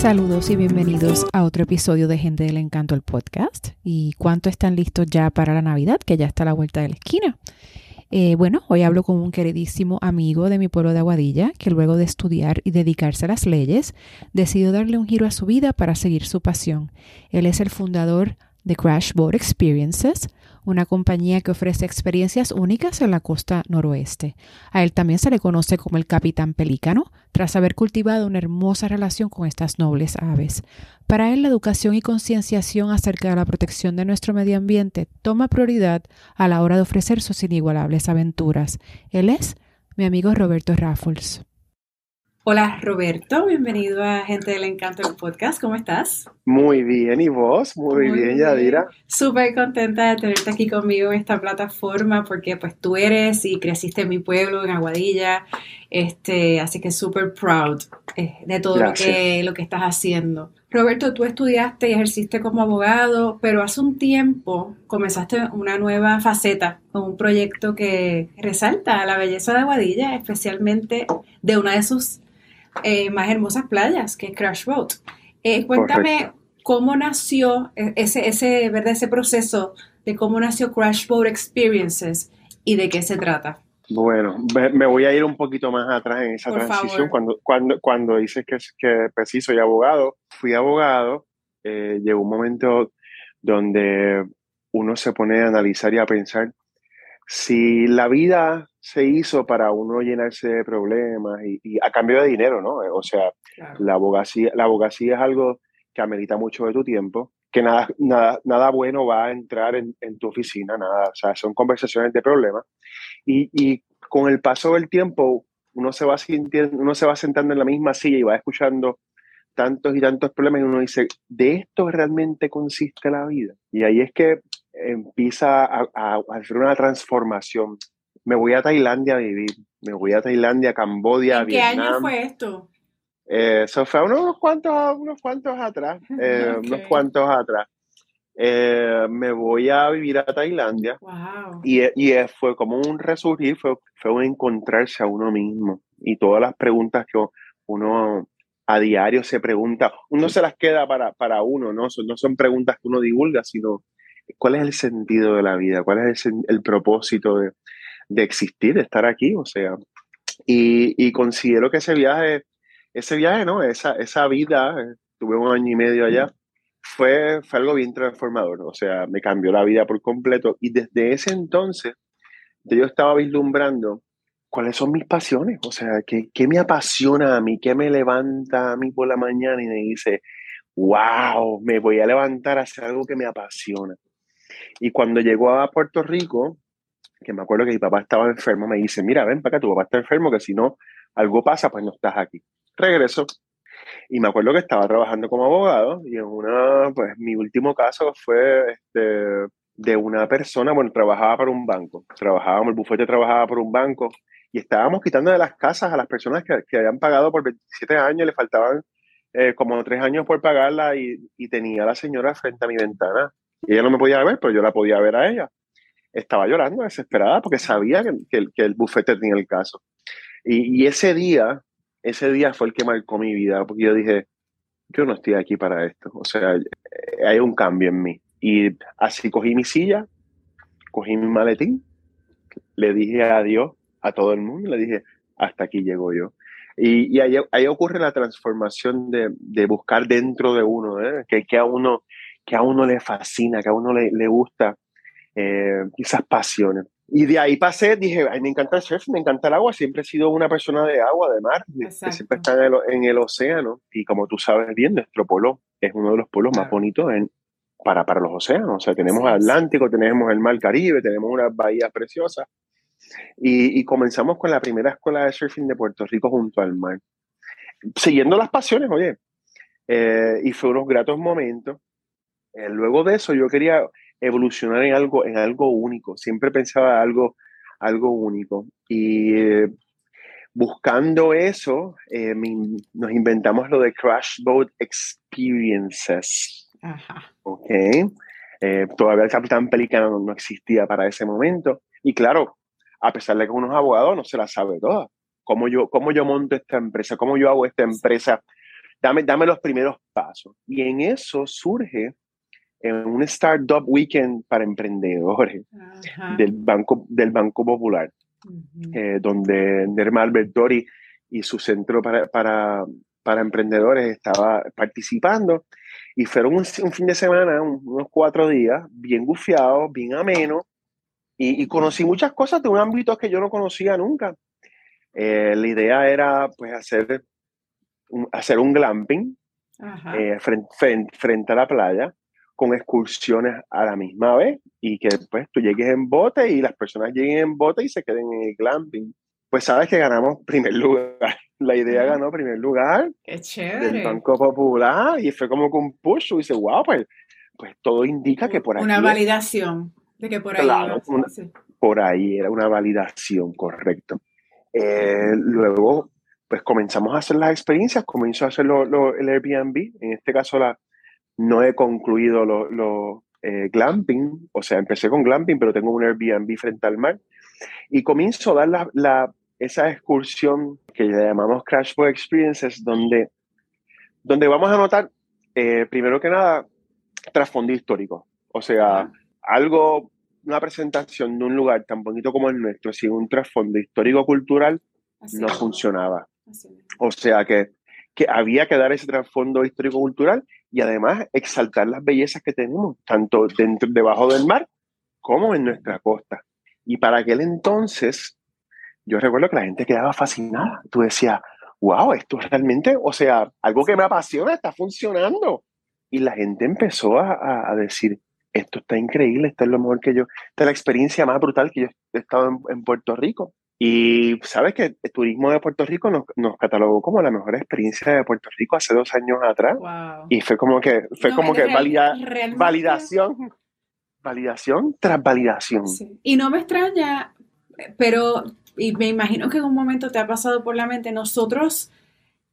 Saludos y bienvenidos a otro episodio de Gente del Encanto, el podcast. ¿Y cuánto están listos ya para la Navidad, que ya está a la vuelta de la esquina? Eh, bueno, hoy hablo con un queridísimo amigo de mi pueblo de Aguadilla, que luego de estudiar y dedicarse a las leyes, decidió darle un giro a su vida para seguir su pasión. Él es el fundador de Crash Boat Experiences, una compañía que ofrece experiencias únicas en la costa noroeste. A él también se le conoce como el Capitán Pelícano, tras haber cultivado una hermosa relación con estas nobles aves. Para él, la educación y concienciación acerca de la protección de nuestro medio ambiente toma prioridad a la hora de ofrecer sus inigualables aventuras. Él es mi amigo Roberto Raffles. Hola Roberto, bienvenido a Gente del Encanto del podcast, ¿cómo estás? Muy bien, ¿y vos? Muy, bien, Yadira. Súper contenta de tenerte aquí conmigo en esta plataforma porque pues tú eres y creciste en mi pueblo, en Aguadilla, este, así que súper proud eh, de todo lo que, lo que estás haciendo. Roberto, tú estudiaste y ejerciste como abogado, pero hace un tiempo comenzaste una nueva faceta con un proyecto que resalta la belleza de Aguadilla, especialmente de una de sus eh, más hermosas playas, que es Crash Boat. Eh, cuéntame cómo nació ese, ese, ¿verdad? ese proceso de cómo nació Crash Boat Experiences y de qué se trata. Bueno, me, voy a ir un poquito más atrás en esa transición. Cuando, cuando, cuando dices que, que pues soy abogado, fui abogado, eh, llegó un momento donde uno se pone a analizar y a pensar si la vida se hizo para uno llenarse de problemas y, a cambio de dinero, ¿no? O sea, la, abogacía, la abogacía es algo que amerita mucho de tu tiempo, que nada, nada, nada bueno va a entrar en, tu oficina, nada, o sea, son conversaciones de problemas. Y, y, con el paso del tiempo, uno se, va sintiendo, uno se va sentando en la misma silla y va escuchando tantos y tantos problemas y uno dice, ¿de esto realmente consiste la vida? Y ahí es que empieza a, a, hacer una transformación me voy a Tailandia a vivir, me voy a Tailandia, Cambodia, ¿En qué año fue esto? Eh, eso fue unos cuantos, unos cuantos atrás, eh, unos cuantos atrás. Eh, me voy a vivir a Tailandia wow. y, y, fue como un resurgir, fue, fue un encontrarse a uno mismo y todas las preguntas que uno a diario se pregunta, uno se las queda para, para uno, ¿no? no son preguntas que uno divulga, sino cuál es el sentido de la vida, cuál es el, el propósito de, de existir, de estar aquí, o sea, y, considero que ese viaje, ese viaje, ¿no? Esa, esa vida, tuve un año y medio allá, fue, fue algo bien transformador, o sea, me cambió la vida por completo y desde ese entonces yo estaba vislumbrando cuáles son mis pasiones, o sea, ¿qué, qué me apasiona a mí, qué me levanta a mí por la mañana y me dice, wow, me voy a levantar a hacer algo que me apasiona. Y cuando llegó a Puerto Rico, que me acuerdo que mi papá estaba enfermo, me dice, mira, ven para acá, tu papá está enfermo, que si no algo pasa, pues no estás aquí. Regreso. Y me acuerdo que estaba trabajando como abogado y en una, pues mi último caso fue este, de una persona, bueno, trabajaba para un banco, trabajábamos, el bufete trabajaba por un banco y estábamos quitando de las casas a las personas que, que habían pagado por 27 años, le faltaban eh, como tres años por pagarla y, tenía a la señora frente a mi ventana. Y ella no me podía ver, pero yo la podía ver a ella estaba llorando desesperada porque sabía que, el bufete tenía el caso. Y, ese día, ese día fue el que marcó mi vida, porque yo dije, yo no estoy aquí para esto, o sea, eh, hay un cambio en mí. Y así cogí mi silla, cogí mi maletín, le dije adiós a todo el mundo, le dije, hasta aquí llego yo. Y, ahí, ocurre la transformación de, de buscar dentro de uno, ¿eh? que, que, a uno, que a uno le fascina, que a uno le, le gusta eh, esas pasiones. Y de ahí pasé, dije, Ay, me encanta el surf, me encanta el agua, siempre he sido una persona de agua, de mar, que siempre está en el, océano. Y como tú sabes bien, nuestro polo es uno de los polos más bonitos en, para, para los océanos. O sea, tenemos el Atlántico, tenemos el Mar Caribe, tenemos unas bahías preciosas. Y, y, comenzamos con la primera escuela de surfing de Puerto Rico junto al mar. Siguiendo las pasiones, oye. Eh, y fue unos gratos momentos. Eh, luego de eso, yo quería evolucionar en algo, en algo único. Siempre pensaba algo, algo único. Y eh, buscando eso, eh, nos inventamos lo de Crash Boat Experiences. Ajá. Ok. Eh, todavía el Capitán Pelicano no existía para ese momento. Y claro, a pesar de que uno es abogado, no se la sabe toda. ¿Cómo yo, cómo yo monto esta empresa? ¿Cómo yo hago esta empresa dame, dame los primeros pasos. Y en eso surge en un Startup Weekend para emprendedores del Banco, del Banco Popular, eh, donde Nerma Albertori y su centro para, para, para, emprendedores estaba participando. Y fueron un, fin de semana, unos cuatro días, bien gufiados, bien ameno, y, conocí muchas cosas de un ámbito que yo no conocía nunca. Eh, la idea era pues hacer un, hacer un glamping eh, frente, frente, a la playa con excursiones a la misma vez y que después tú llegues en bote y las personas lleguen en bote y se queden en el glamping. Pues sabes que ganamos primer lugar. La idea ganó primer lugar Qué chévere. del Banco Popular y fue como con push y dice, wow, pues, pues todo indica que por ahí... Una validación de que por ahí... por ahí era una validación, correcto. Eh, luego, pues comenzamos a hacer las experiencias, comenzó a hacer el Airbnb, en este caso la, no he concluido lo, eh, glamping, o sea, empecé con glamping, pero tengo un Airbnb frente al mar. Y comienzo a dar la, esa excursión que le llamamos Crash Board Experiences, donde, donde vamos a notar, eh, primero que nada, trasfondo histórico. O sea, algo, una presentación de un lugar tan bonito como el nuestro, sin un trasfondo histórico-cultural, no funcionaba. O sea que que había que dar ese trasfondo histórico-cultural y además exaltar las bellezas que tenemos, tanto dentro, debajo del mar como en nuestra costa. Y para aquel entonces, yo recuerdo que la gente quedaba fascinada. Tú decías, wow, esto realmente, o sea, algo que me apasiona está funcionando. Y la gente empezó a, decir, esto está increíble, esto es lo mejor que yo, esta es la experiencia más brutal que yo he estado en Puerto Rico. Y sabes que el turismo de Puerto Rico nos, nos, catalogó como la mejor experiencia de Puerto Rico hace dos años atrás. Y fue como que, fue como que validación, validación tras validación. Y no me extraña, pero, y me imagino que en un momento te ha pasado por la mente, nosotros,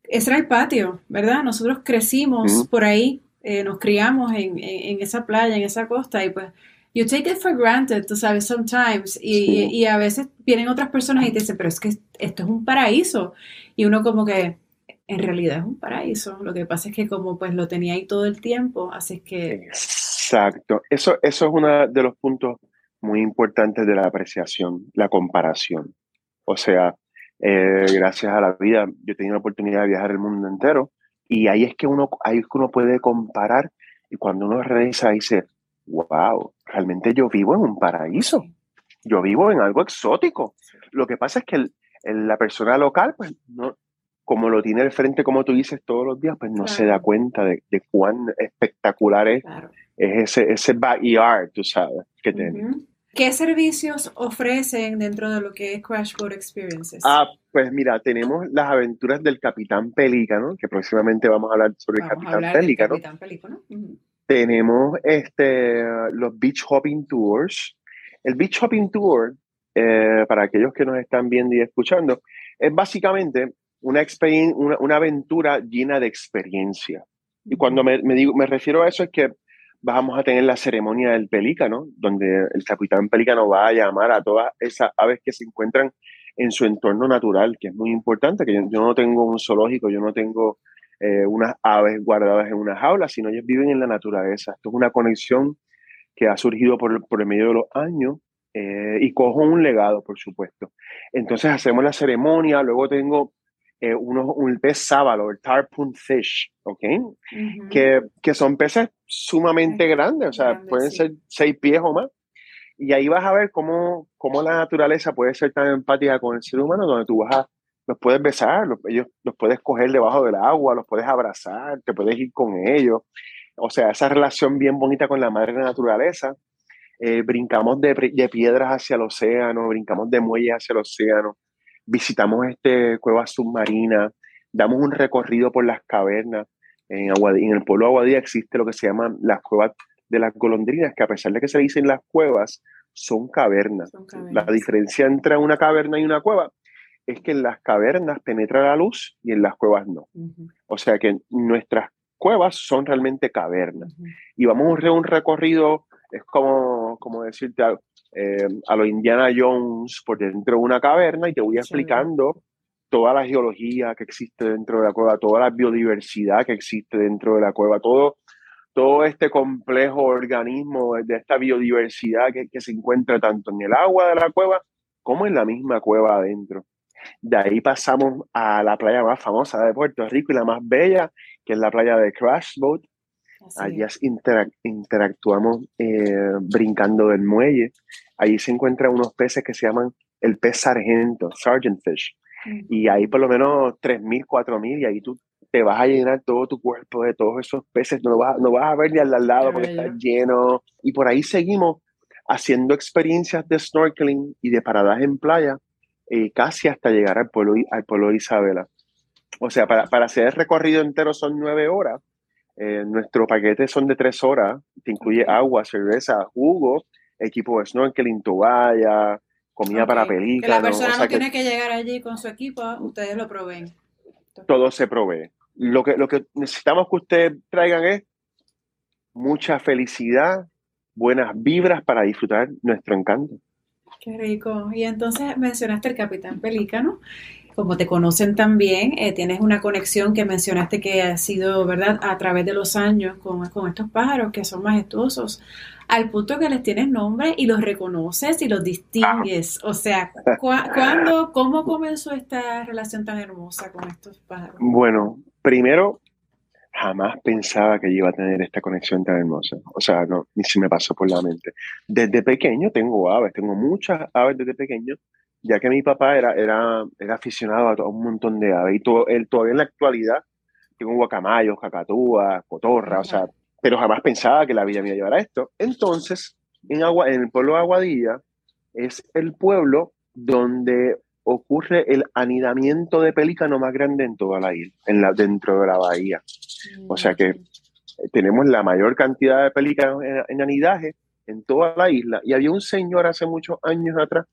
ese era el patio, ¿verdad? Nosotros crecimos por ahí, eh, nos criamos en, en esa playa, en esa costa, y pues you take it for granted, tú sabes, sometimes, y, y, a veces vienen otras personas y te dicen, pero es que esto es un paraíso, y uno como que, en realidad es un paraíso, lo que pasa es que como pues lo tenía ahí todo el tiempo, así que... Exacto, eso, eso es uno de los puntos muy importantes de la apreciación, la comparación. O sea, eh, gracias a la vida, yo he tenido la oportunidad de viajar el mundo entero y ahí es que uno, ahí es que uno puede comparar y cuando uno regresa dice, wow, realmente yo vivo en un paraíso, yo vivo en algo exótico. Lo que pasa es que la persona local, pues no, como lo tiene al frente, como tú dices, todos los días, pues no se da cuenta de, cuán espectacular es, ese, ese backyard, tú sabes, que tenemos. ¿Qué servicios ofrecen dentro de lo que es Crashboard Experiences? Ah, pues mira, tenemos las aventuras del Capitán Pelícano, que próximamente vamos a hablar sobre el Capitán Pelícano. Capitán Pelícano. Tenemos este, los Beach Hopping Tours. El Beach Hopping Tour, eh, para aquellos que nos están viendo y escuchando, es básicamente una, una, una aventura llena de experiencia. Y cuando me, me, digo, me refiero a eso es que vamos a tener la ceremonia del pelícano, donde el capitán pelícano va a llamar a todas esas aves que se encuentran en su entorno natural, que es muy importante, que yo no tengo un zoológico, yo no tengo eh, unas aves guardadas en una jaula, sino ellos viven en la naturaleza. Esto es una conexión que ha surgido por, por el medio de los años eh, y cojo un legado, por supuesto. Entonces hacemos la ceremonia, luego tengo eh, un pez sábalo, el tarpon fish, ¿ok? que, que, son peces sumamente grandes, o sea, pueden ser seis pies o más. Y ahí vas a ver cómo, cómo la naturaleza puede ser tan empática con el ser humano, donde tú vas a los puedes besar, los, ellos los puedes coger debajo del agua, los puedes abrazar, te puedes ir con ellos. O sea, esa relación bien bonita con la madre naturaleza. Eh, brincamos de, de, piedras hacia el océano, brincamos de muelles hacia el océano, visitamos este, cuevas submarinas, damos un recorrido por las cavernas. En, en el pueblo de Aguadilla existe lo que se llama las cuevas de las golondrinas, que a pesar de que se dicen las cuevas, son cavernas. son cavernas. La diferencia entre una caverna y una cueva es que en las cavernas penetra la luz y en las cuevas no. O sea que nuestras cuevas son realmente cavernas. Y vamos a un recorrido, es como, como decirte a, eh, a lo Indiana Jones por dentro de una caverna y te voy explicando toda la geología que existe dentro de la cueva, toda la biodiversidad que existe dentro de la cueva, todo, todo este complejo organismo de esta biodiversidad que, que se encuentra tanto en el agua de la cueva como en la misma cueva adentro. De ahí pasamos a la playa más famosa de Puerto Rico y la más bella, que es la playa de Crash Boat. Allí interactuamos eh, brincando del muelle. Allí se encuentran unos peces que se llaman el pez sargento, Sergeant Fish. Y ahí por lo menos 3.000, 4.000 y ahí tú te vas a llenar todo tu cuerpo de todos esos peces, no vas, no vas a ver ni al lado porque está lleno. Y por ahí seguimos haciendo experiencias de snorkeling y de paradas en playa eh, casi hasta llegar al pueblo, al pueblo de Isabela. O sea, para, para hacer el recorrido entero son nueve horas. Eh, nuestro paquete son de tres horas, que incluye agua, cerveza, jugo, equipo de snorkeling, toalla, comida para películas. Que la persona no tiene que llegar allí con su equipo, ustedes lo proveen. Todo se provee. Lo que, lo que necesitamos que ustedes traigan es mucha felicidad, buenas vibras para disfrutar nuestro encanto. Qué rico. Y entonces mencionaste el Capitán Pelícano. Como te conocen también, eh, tienes una conexión que mencionaste que ha sido, ¿verdad?, a través de los años con, con estos pájaros que son majestuosos, al punto que les tienes nombre y los reconoces y los distingues. O sea, ¿cuándo, cómo comenzó esta relación tan hermosa con estos pájaros? Bueno, primero jamás pensaba que iba a tener esta conexión tan hermosa. O sea, no, ni se me pasó por la mente. Desde pequeño tengo aves, tengo muchas aves desde pequeño, ya que mi papá era, era, era aficionado a un montón de aves. Y todo, él todavía en la actualidad tengo guacamayos, cacatúas, cotorra, o sea, pero jamás pensaba que la vida me iba a llevar a esto. Entonces, en, Agua, en el pueblo de Aguadilla es el pueblo donde ocurre el anidamiento de pelícano más grande en toda la isla, en la, dentro de la bahía. O sea que eh, tenemos la mayor cantidad de pelícanos en, anidaje en toda la isla. Y había un señor hace muchos años atrás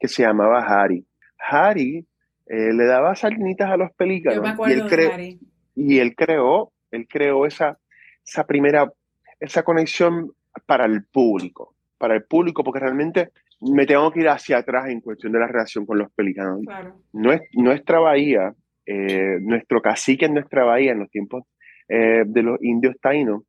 que se llamaba Harry. Harry eh, le daba salinitas a los pelícanos. y él de Y él creó, él creó esa, esa primera, esa conexión para el público, para el público, porque realmente me tengo que ir hacia atrás en cuestión de la relación con los pelícanos. Nuestra bahía, eh, nuestro cacique en nuestra bahía en los tiempos eh, de los indios taínos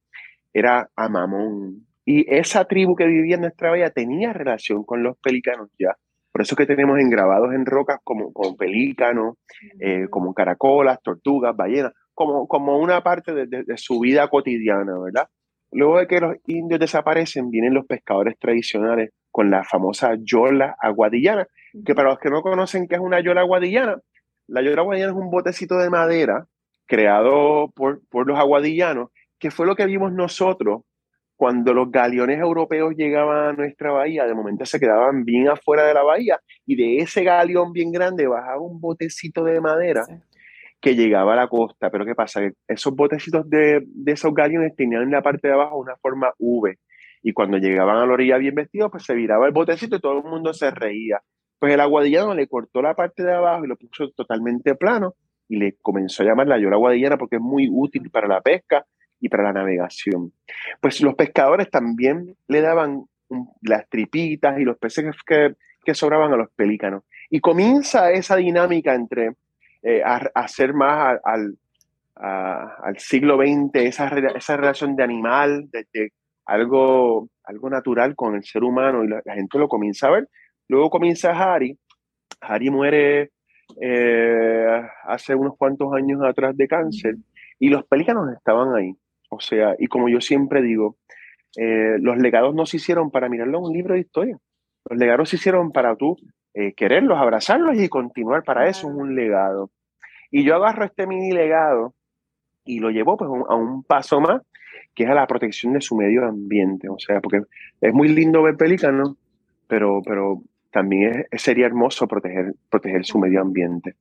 era Amamón. Y esa tribu que vivía en nuestra bahía tenía relación con los pelícanos ya. Por eso que tenemos engrabados en rocas como, como pelícanos, eh, como caracolas, tortugas, ballenas, como, como una parte de, de, su vida cotidiana, ¿verdad? Luego de que los indios desaparecen, vienen los pescadores tradicionales con la famosa yola aguadillana, que para los que no conocen qué es una yola aguadillana, la yola aguadillana es un botecito de madera creado por, por los aguadillanos, que fue lo que vimos nosotros cuando los galeones europeos llegaban a nuestra bahía, de momento se quedaban bien afuera de la bahía y de ese galeón bien grande bajaba un botecito de madera que llegaba a la costa. Pero ¿qué pasa? Esos botecitos de, de esos galeones tenían en la parte de abajo una forma V y cuando llegaban a la orilla bien vestidos, pues se viraba el botecito y todo el mundo se reía. Pues el aguadillano le cortó la parte de abajo y lo puso totalmente plano y le comenzó a llamar la yola aguadillana porque es muy útil para la pesca y para la navegación. Pues los pescadores también le daban las tripitas y los peces que, que sobraban a los pelícanos. Y comienza esa dinámica entre eh, hacer más al, al siglo XX, esa, esa relación de animal, de, algo, algo natural con el ser humano y la, gente lo comienza a ver. Luego comienza Harry. Harry muere eh, hace unos cuantos años atrás de cáncer y los pelícanos estaban ahí. O sea, y como yo siempre digo, eh, los legados no se hicieron para mirarlo en un libro de historia. Los legados se hicieron para tú eh, quererlos, abrazarlos y continuar. Para eso es un legado. Y yo agarro este mini legado y lo llevo pues, a un paso más que es a la protección de su medio ambiente. O sea, porque es muy lindo ver pelícanos, pero, pero también sería hermoso proteger, proteger su medio ambiente.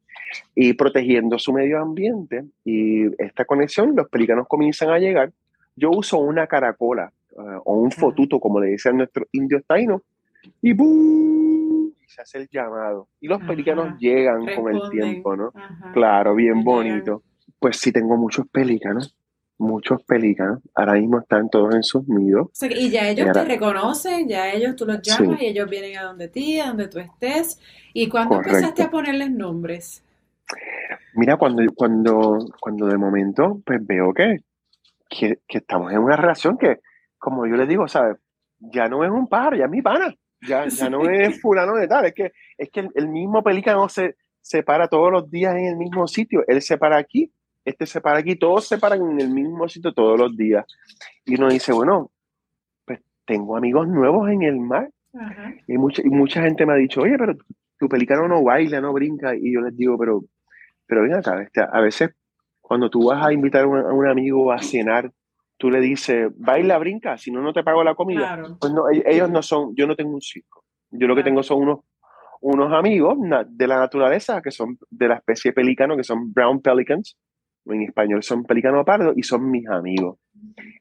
Y protegiendo su medio ambiente y esta conexión, los pelícanos comienzan a llegar. Yo uso una caracola eh, o un fotuto, como le dicen nuestros indios taínos, y ¡boom! se hace el llamado. Y los pelícanos llegan con el tiempo, ¿no? Claro, bien bonito. Pues sí tengo muchos pelícanos muchos pelícanos ahora mismo están todos en sus nidos. y ya ellos te reconocen, ya ellos tú los llamas y ellos vienen a donde ti, a donde tú estés. ¿Y cuándo empezaste a ponerles nombres? Mira, cuando, cuando, cuando de momento, pues veo que, que, estamos en una relación que, como yo le digo, ¿sabes? Ya no es un pájaro, ya es mi pana. Ya, ya no es fulano de tal. Es que, es que el, mismo pelícano se, se para todos los días en el mismo sitio. Él se para aquí, este se para aquí, todos se paran en el mismo sitio todos los días. Y uno dice, bueno, pues tengo amigos nuevos en el mar. Y, mucha, y mucha gente me ha dicho, oye, pero tu pelícano no baila, no brinca. Y yo les digo, pero pero ven acá, este, a veces cuando tú vas a invitar a un, amigo a cenar, tú le dices, baila, brinca, si no, no te pago la comida. Pues no, e, ellos no son, yo no tengo un circo. Yo lo que tengo son unos, unos amigos de la naturaleza que son de la especie pelícano, que son brown pelicans, en español son pelícano pardo, y son mis amigos.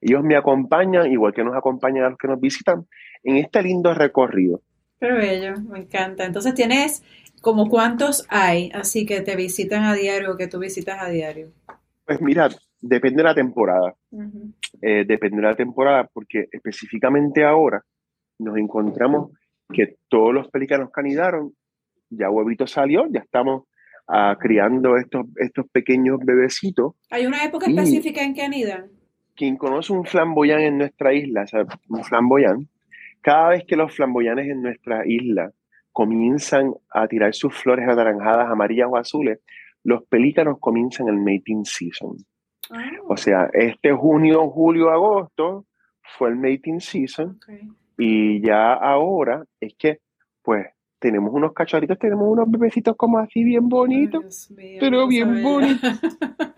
Ellos me acompañan, igual que nos acompañan a los que nos visitan, en este lindo recorrido. Qué bello, me encanta. Entonces tienes ¿Como cuántos hay así que te visitan a diario o que tú visitas a diario? Pues mira, depende de la temporada. Eh, depende de la temporada porque específicamente ahora nos encontramos que todos los pelícanos canidaron, ya huevito salió, ya estamos ah, criando estos, estos pequeños bebecitos. ¿Hay una época específica en que anidan? Quien conoce un flamboyán en nuestra isla, o sea, un flamboyán, cada vez que los flamboyanes en nuestra isla comienzan a tirar sus flores anaranjadas, amarillas o azules, los pelícanos comienzan el mating season. Ah. O sea, este junio, julio, agosto fue el mating season y ya ahora es que, pues, tenemos unos cachorritos, tenemos unos bebecitos como así bien bonitos, pero bien bonitos.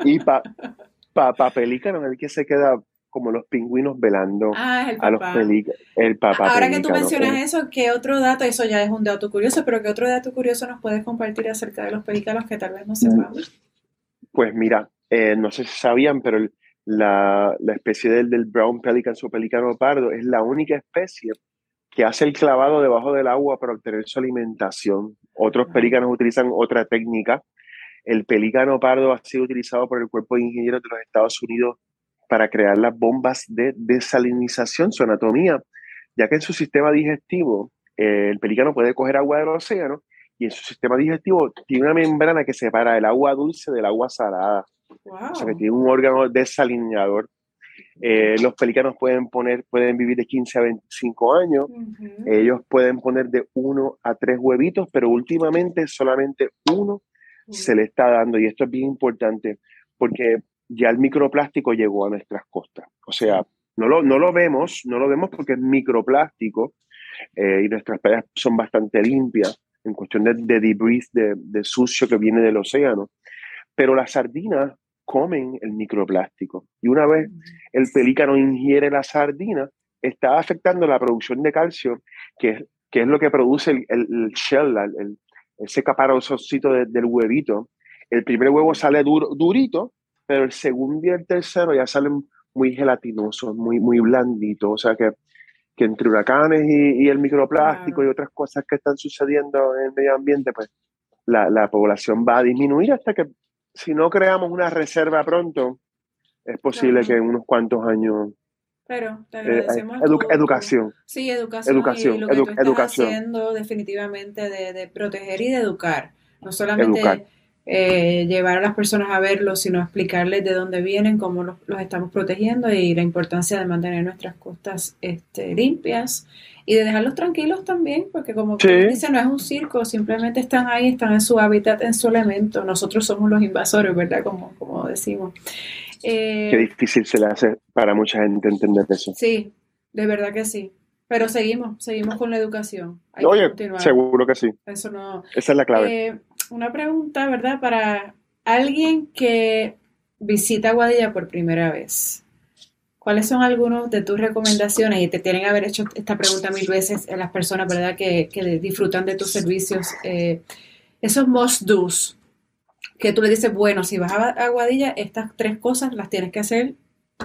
y para pa, pa pelícanos el que se queda como los pingüinos velando ah, a los pelícanos. El papá. Ahora que tú mencionas eso, ¿qué otro dato? Eso ya es un dato curioso, pero ¿qué otro dato curioso nos puedes compartir acerca de los pelícanos que tal vez no sepamos? Pues mira, eh, no sé si sabían, pero la, la, especie del, del brown pelican o pelícano pardo es la única especie que hace el clavado debajo del agua para obtener su alimentación. Otros pelícanos utilizan otra técnica. El pelícano pardo ha sido utilizado por el Cuerpo de Ingenieros de los Estados Unidos para crear las bombas de desalinización, su anatomía, ya que en su sistema digestivo eh, el pelícano puede coger agua del océano y en su sistema digestivo tiene una membrana que separa el agua dulce del agua salada. O sea que tiene un órgano desalinador. Eh, los pelícanos pueden, poner, pueden vivir de 15 a 25 años. Ellos pueden poner de 1 a 3 huevitos, pero últimamente solamente uno se le está dando. Y esto es bien importante porque ya el microplástico llegó a nuestras costas. O sea, no lo, no lo vemos, no lo vemos porque es microplástico eh, y nuestras playas son bastante limpias en cuestión de, de debris, de, de, sucio que viene del océano. Pero las sardinas comen el microplástico. Y una vez el pelícano ingiere la sardina, está afectando la producción de calcio, que, que es lo que produce el, el, shell, el, ese caparosocito del huevito. El primer huevo sale duro, durito pero el segundo y el tercero ya salen muy gelatinosos, muy, muy blanditos, o sea que, que entre huracanes y, el microplástico y otras cosas que están sucediendo en el medio ambiente, pues la, la, población va a disminuir hasta que si no creamos una reserva pronto, es posible que en unos cuantos años pero te eh, agradecemos. educación. Sí, educación. Educación. Y lo que tú estás haciendo definitivamente de, de, proteger y de educar. No solamente eh, llevar a las personas a verlos, sino explicarles de dónde vienen, cómo los, estamos protegiendo y la importancia de mantener nuestras costas este, limpias y de dejarlos tranquilos también, porque como dice, no es un circo, simplemente están ahí, están en su hábitat, en su elemento. Nosotros somos los invasores, ¿verdad? Como, como decimos. Eh, Qué difícil se le hace para mucha gente entender eso. Sí, de verdad que sí. Pero seguimos, seguimos con la educación. Oye, seguro que sí. Eso no. Esa es la clave. Eh, una pregunta, ¿verdad? Para alguien que visita Guadilla por primera vez. ¿Cuáles son algunos de tus recomendaciones? Y te tienen que haber hecho esta pregunta mil veces en las personas, ¿verdad? Que, disfrutan de tus servicios. Eh, esos must do's que tú le dices, bueno, si vas a, Guadilla, estas tres cosas las tienes que hacer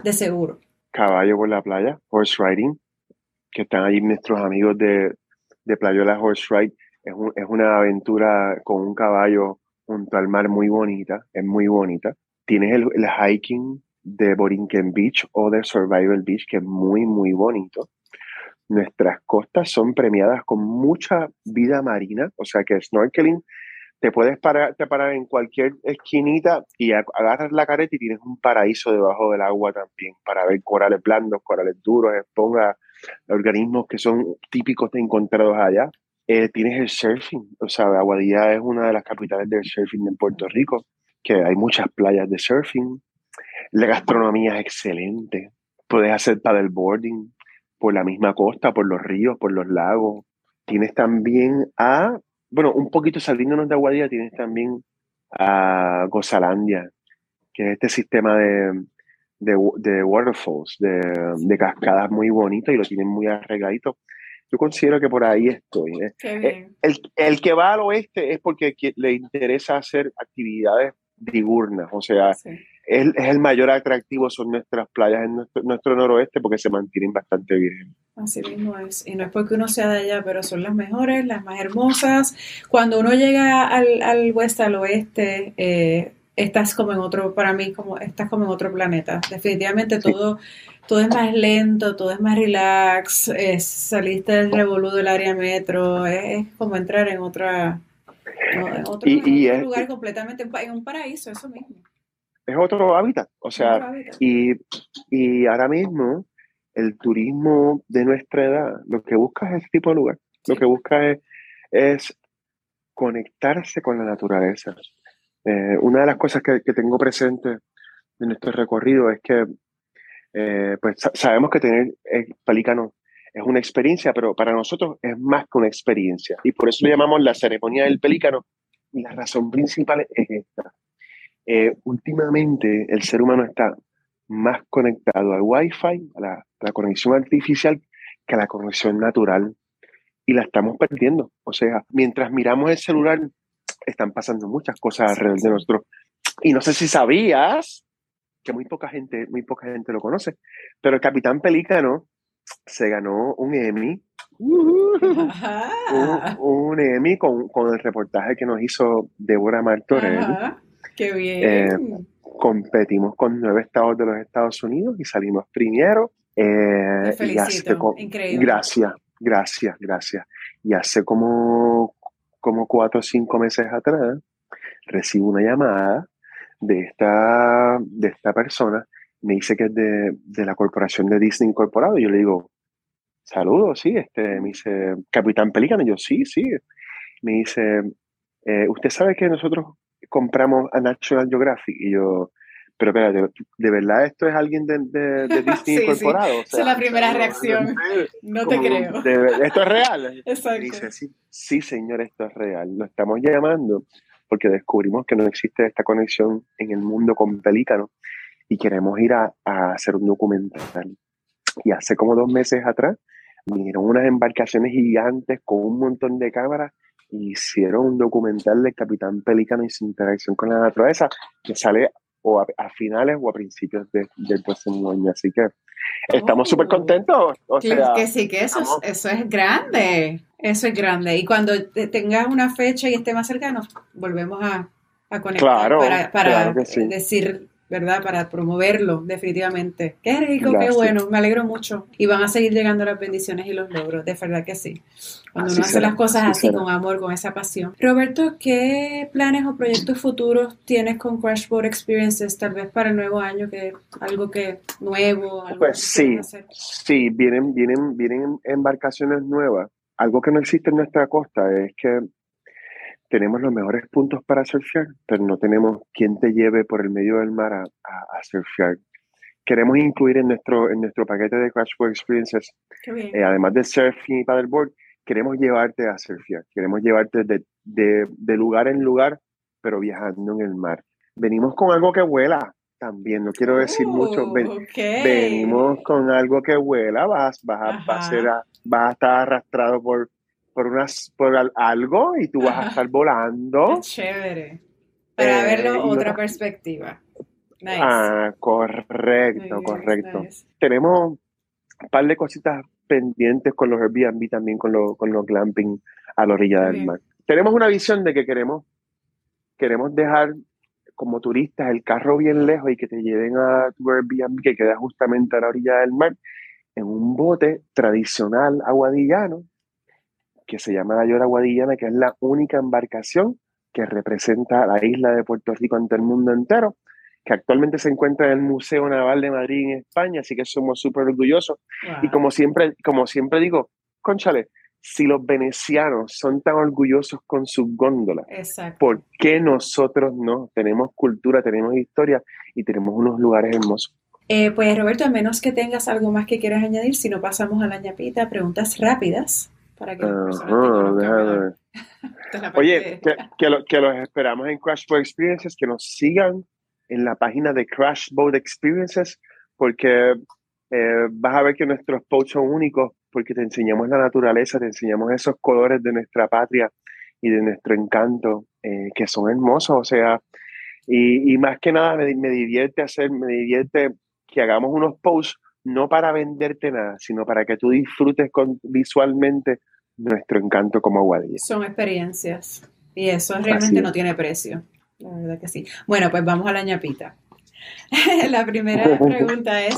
de seguro. Caballo por la playa, horse riding, que están ahí nuestros amigos de, de Playola Horse Ride es, es una aventura con un caballo junto al mar muy bonita, es muy bonita. Tienes el, el hiking de Borinquen Beach o de Survival Beach, que es muy, muy bonito. Nuestras costas son premiadas con mucha vida marina, o sea que snorkeling te puedes parar, te en cualquier esquinita y agarras la careta y tienes un paraíso debajo del agua también para ver corales blandos, corales duros, esponjas, organismos que son típicos de encontrados allá. Eh, tienes el surfing, o sea, Aguadilla es una de las capitales del surfing en Puerto Rico, que hay muchas playas de surfing. La gastronomía es excelente. Puedes hacer paddleboarding por la misma costa, por los ríos, por los lagos. Tienes también a bueno, un poquito saliéndonos de Aguadilla, tienes también a Gozalandia, que es este sistema de, de, waterfalls, de, cascadas muy bonito y lo tienen muy arregladito. Yo considero que por ahí estoy. ¿eh? Eh, el, el, que va al oeste es porque le interesa hacer actividades diurnas, o sea, es, el mayor atractivo, son nuestras playas en nuestro, nuestro noroeste porque se mantienen bastante bien. Así mismo es. Y no es porque uno sea de allá, pero son las mejores, las más hermosas. Cuando uno llega al, al oeste, al oeste, eh, estás como en otro, para mí, como estás como en otro planeta. Definitivamente todo, todo es más lento, todo es más relax. Es, saliste del revolú del área metro. Es, como entrar en otra, en otro, lugar completamente, en un paraíso, eso mismo. Es otro hábitat. O sea, Y, y ahora mismo el turismo de nuestra edad lo que busca es ese tipo de lugar. Lo que busca es, conectarse con la naturaleza. Eh, una de las cosas que, tengo presente en nuestro recorrido es que eh, pues sabemos que tener pelícano es una experiencia, pero para nosotros es más que una experiencia. Y por eso le llamamos la ceremonia del pelícano. Y la razón principal es esta. Eh, últimamente el ser humano está más conectado al Wi-Fi, a la, conexión artificial, que a la conexión natural. Y la estamos perdiendo. O sea, mientras miramos el celular, están pasando muchas cosas alrededor de nosotros. Y no sé si sabías, que muy poca gente, muy poca gente lo conoce, pero el Capitán Pelícano se ganó un Emmy. un, Emmy con, el reportaje que nos hizo Deborah Martorell. ¡Qué bien! Eh, competimos con nueve estados de los Estados Unidos y salimos primero. Eh, felicito, increíble. Gracias, gracias, gracias. Y hace como, como cuatro o cinco meses atrás recibo una llamada de esta, de esta persona, me dice que es de, de la corporación de Disney Incorporado. Y yo le digo, saludos, sí, este, me dice, Capitán Pelícano. Y yo, sí, sí. Me dice, eh, usted sabe que nosotros compramos a National Geographic y yo, pero espérate, ¿de verdad esto es alguien de, de, Disney incorporado? Esa es la primera reacción. No te creo. ¿Esto es real? Exacto. dice, sí, sí, señor, esto es real. Lo estamos llamando porque descubrimos que no existe esta conexión en el mundo con pelícanos y queremos ir a, a hacer un documental. Y hace como dos meses atrás vinieron unas embarcaciones gigantes con un montón de cámaras hicieron un documental del Capitán Pelícano y su interacción con la naturaleza que sale o a, finales o a principios del próximo año. Así que estamos súper oh. contentos. O sea, que sí, que eso es, eso es grande. Eso es grande. Y cuando tengas una fecha y esté más cercano, volvemos a, a conectar para, para decir ¿verdad? Para promoverlo, definitivamente. Qué rico, qué bueno, me alegro mucho. Y van a seguir llegando las bendiciones y los logros, de verdad que sí. Cuando uno hace las cosas así, con amor, con esa pasión. Roberto, ¿qué planes o proyectos futuros tienes con Crashboard Experiences, tal vez para el nuevo año, que algo que nuevo? Algo pues sí, sí, vienen, vienen, vienen embarcaciones nuevas. Algo que no existe en nuestra costa es que tenemos los mejores puntos para surfear, pero no tenemos quien te lleve por el medio del mar a, a, surfear. Queremos incluir en nuestro, en nuestro paquete de Crashboard Experiences, eh, además de surfing y paddleboard, queremos llevarte a surfear, queremos llevarte de, de, de, lugar en lugar, pero viajando en el mar. Venimos con algo que vuela también, no quiero decir mucho, oh, venimos con algo que vuela, vas, vas, vas, a, ser vas a estar arrastrado por por, unas, por algo y tú vas a estar volando. chévere. Para eh, verlo otra perspectiva. Nice. Ah, correcto, correcto. Tenemos un par de cositas pendientes con los Airbnb, también con, con los glamping a la orilla del mar. Tenemos una visión de que queremos, queremos dejar como turistas el carro bien lejos y que te lleven a tu Airbnb que queda justamente a la orilla del mar en un bote tradicional aguadillano que se llama la Llora Guadillana, que es la única embarcación que representa la isla de Puerto Rico ante el mundo entero, que actualmente se encuentra en el Museo Naval de Madrid en España, así que somos súper orgullosos. Y como siempre, como siempre digo, conchale, si los venecianos son tan orgullosos con sus góndolas, ¿por qué nosotros no? Tenemos cultura, tenemos historia y tenemos unos lugares hermosos. Eh, pues Roberto, a menos que tengas algo más que quieras añadir, si no pasamos a la ñapita, preguntas rápidas para que Oye, que, que, los esperamos en Crash Boat Experiences, que nos sigan en la página de Crash Boat Experiences, porque eh, vas a ver que nuestros posts son únicos, porque te enseñamos la naturaleza, te enseñamos esos colores de nuestra patria y de nuestro encanto, eh, que son hermosos, o sea, y, y más que nada me, me, divierte hacer, me divierte que hagamos unos posts no para venderte nada, sino para que tú disfrutes con, visualmente nuestro encanto como Aguadilla. Son experiencias y eso realmente no tiene precio. La verdad que sí. Bueno, pues vamos a la ñapita. la primera pregunta es,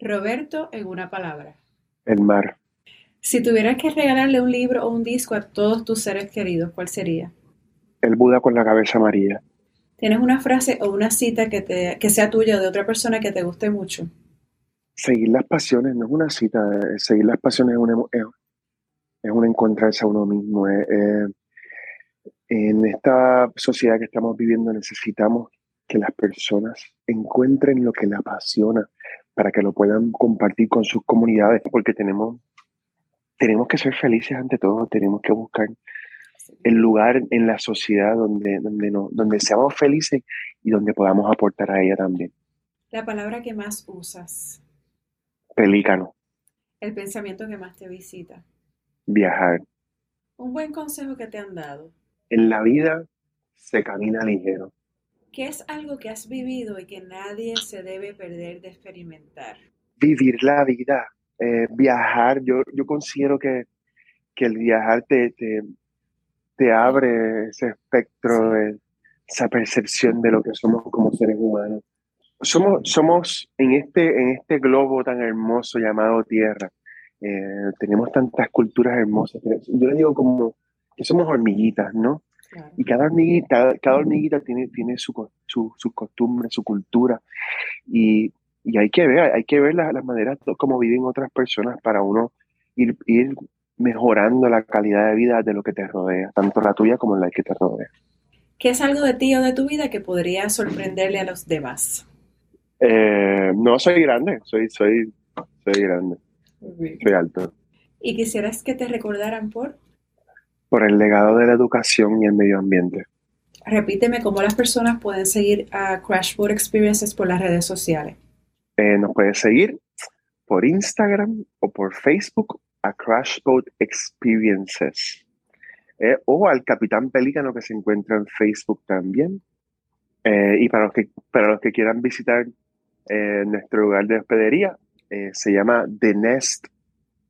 Roberto, en una palabra. El mar. Si tuvieras que regalarle un libro o un disco a todos tus seres queridos, ¿cuál sería? El Buda con la cabeza amarilla. ¿Tienes una frase o una cita que, te, que sea tuya o de otra persona que te guste mucho? Seguir las pasiones no es una cita, seguir las pasiones es un, es un encontrarse a uno mismo. en esta sociedad que estamos viviendo necesitamos que las personas encuentren lo que les apasiona para que lo puedan compartir con sus comunidades, porque tenemos, que ser felices ante todo, tenemos que buscar el lugar en la sociedad donde, no, donde seamos felices y donde podamos aportar a ella también. La palabra que más usas. Pelícano. El pensamiento que más te visita viajar. Un buen consejo que te han dado. En la vida se camina ligero. ¿Qué es algo que has vivido y que nadie se debe perder de experimentar? Vivir la vida, eh, viajar. Yo, yo considero que, que el viajar te, te, abre ese espectro, de, esa percepción de lo que somos como seres humanos. Somos, somos en, este, en este globo tan hermoso llamado Tierra eh, tenemos tantas culturas hermosas. Yo le digo como que somos hormiguitas, ¿no? Y cada hormiguita, cada hormiguita tiene, tiene su, su, su costumbre, su cultura. Y, y, hay que ver, hay que ver las, las maneras como viven otras personas para uno ir, ir mejorando la calidad de vida de lo que te rodea, tanto la tuya como la que te rodea. ¿Qué es algo de ti o de tu vida que podría sorprenderle a los demás? Eh, no, soy grande, soy, soy, soy grande. Soy alto. ¿Y quisieras que te recordaran por? Por el legado de la educación y el medio ambiente. Repíteme cómo las personas pueden seguir a Crashboard Experiences por las redes sociales. Eh, nos puedes seguir por Instagram o por Facebook a Crashboat Experiences. Eh, o al Capitán Pelícano que se encuentra en Facebook también. Eh, y para los, que, para los que quieran visitar nuestro lugar de hospedería, eh, se llama The Nest,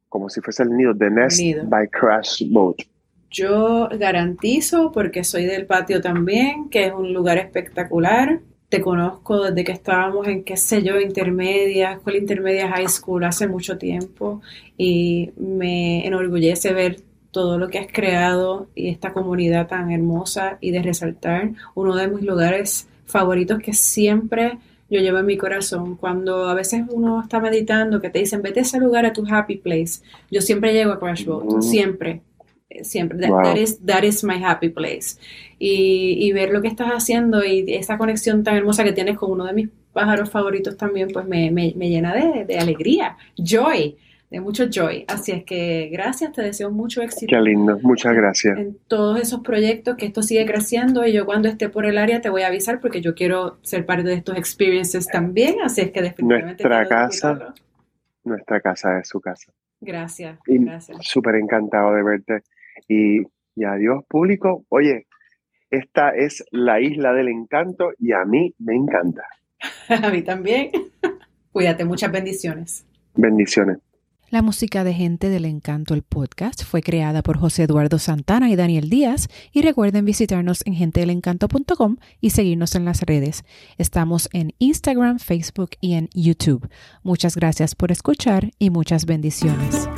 como si fuese el nido, The Nest by Crash Boat. Yo garantizo, porque soy del patio también, que es un lugar espectacular. Te conozco desde que estábamos en, qué sé yo, intermedia, escuela intermedia high school hace mucho tiempo y me enorgullece ver todo lo que has creado y esta comunidad tan hermosa y de resaltar uno de mis lugares favoritos que siempre yo llevo en mi corazón. Cuando a veces uno está meditando, que te dicen, vete a ese lugar, a tu happy place, yo siempre llego a Crash Boat, mm. siempre, eh, siempre. That, is, that, is, my happy place. Y, y, ver lo que estás haciendo y esa conexión tan hermosa que tienes con uno de mis pájaros favoritos también, pues me, me, me llena de, de alegría, joy de mucho joy. Así es que gracias, te deseo mucho éxito. Qué lindo, muchas gracias. En todos esos proyectos, que esto sigue creciendo y yo cuando esté por el área te voy a avisar porque yo quiero ser parte de estos experiences también, así es que definitivamente... Nuestra casa, nuestra casa es su casa. Gracias, y gracias. Súper encantado de verte y, y adiós público. Oye, esta es la isla del encanto y a mí me encanta. a mí también. Cuídate, muchas bendiciones. Bendiciones. La música de Gente del Encanto, el podcast, fue creada por José Eduardo Santana y Daniel Díaz y recuerden visitarnos en gentedelencanto.com y seguirnos en las redes. Estamos en Instagram, Facebook y en YouTube. Muchas gracias por escuchar y muchas bendiciones.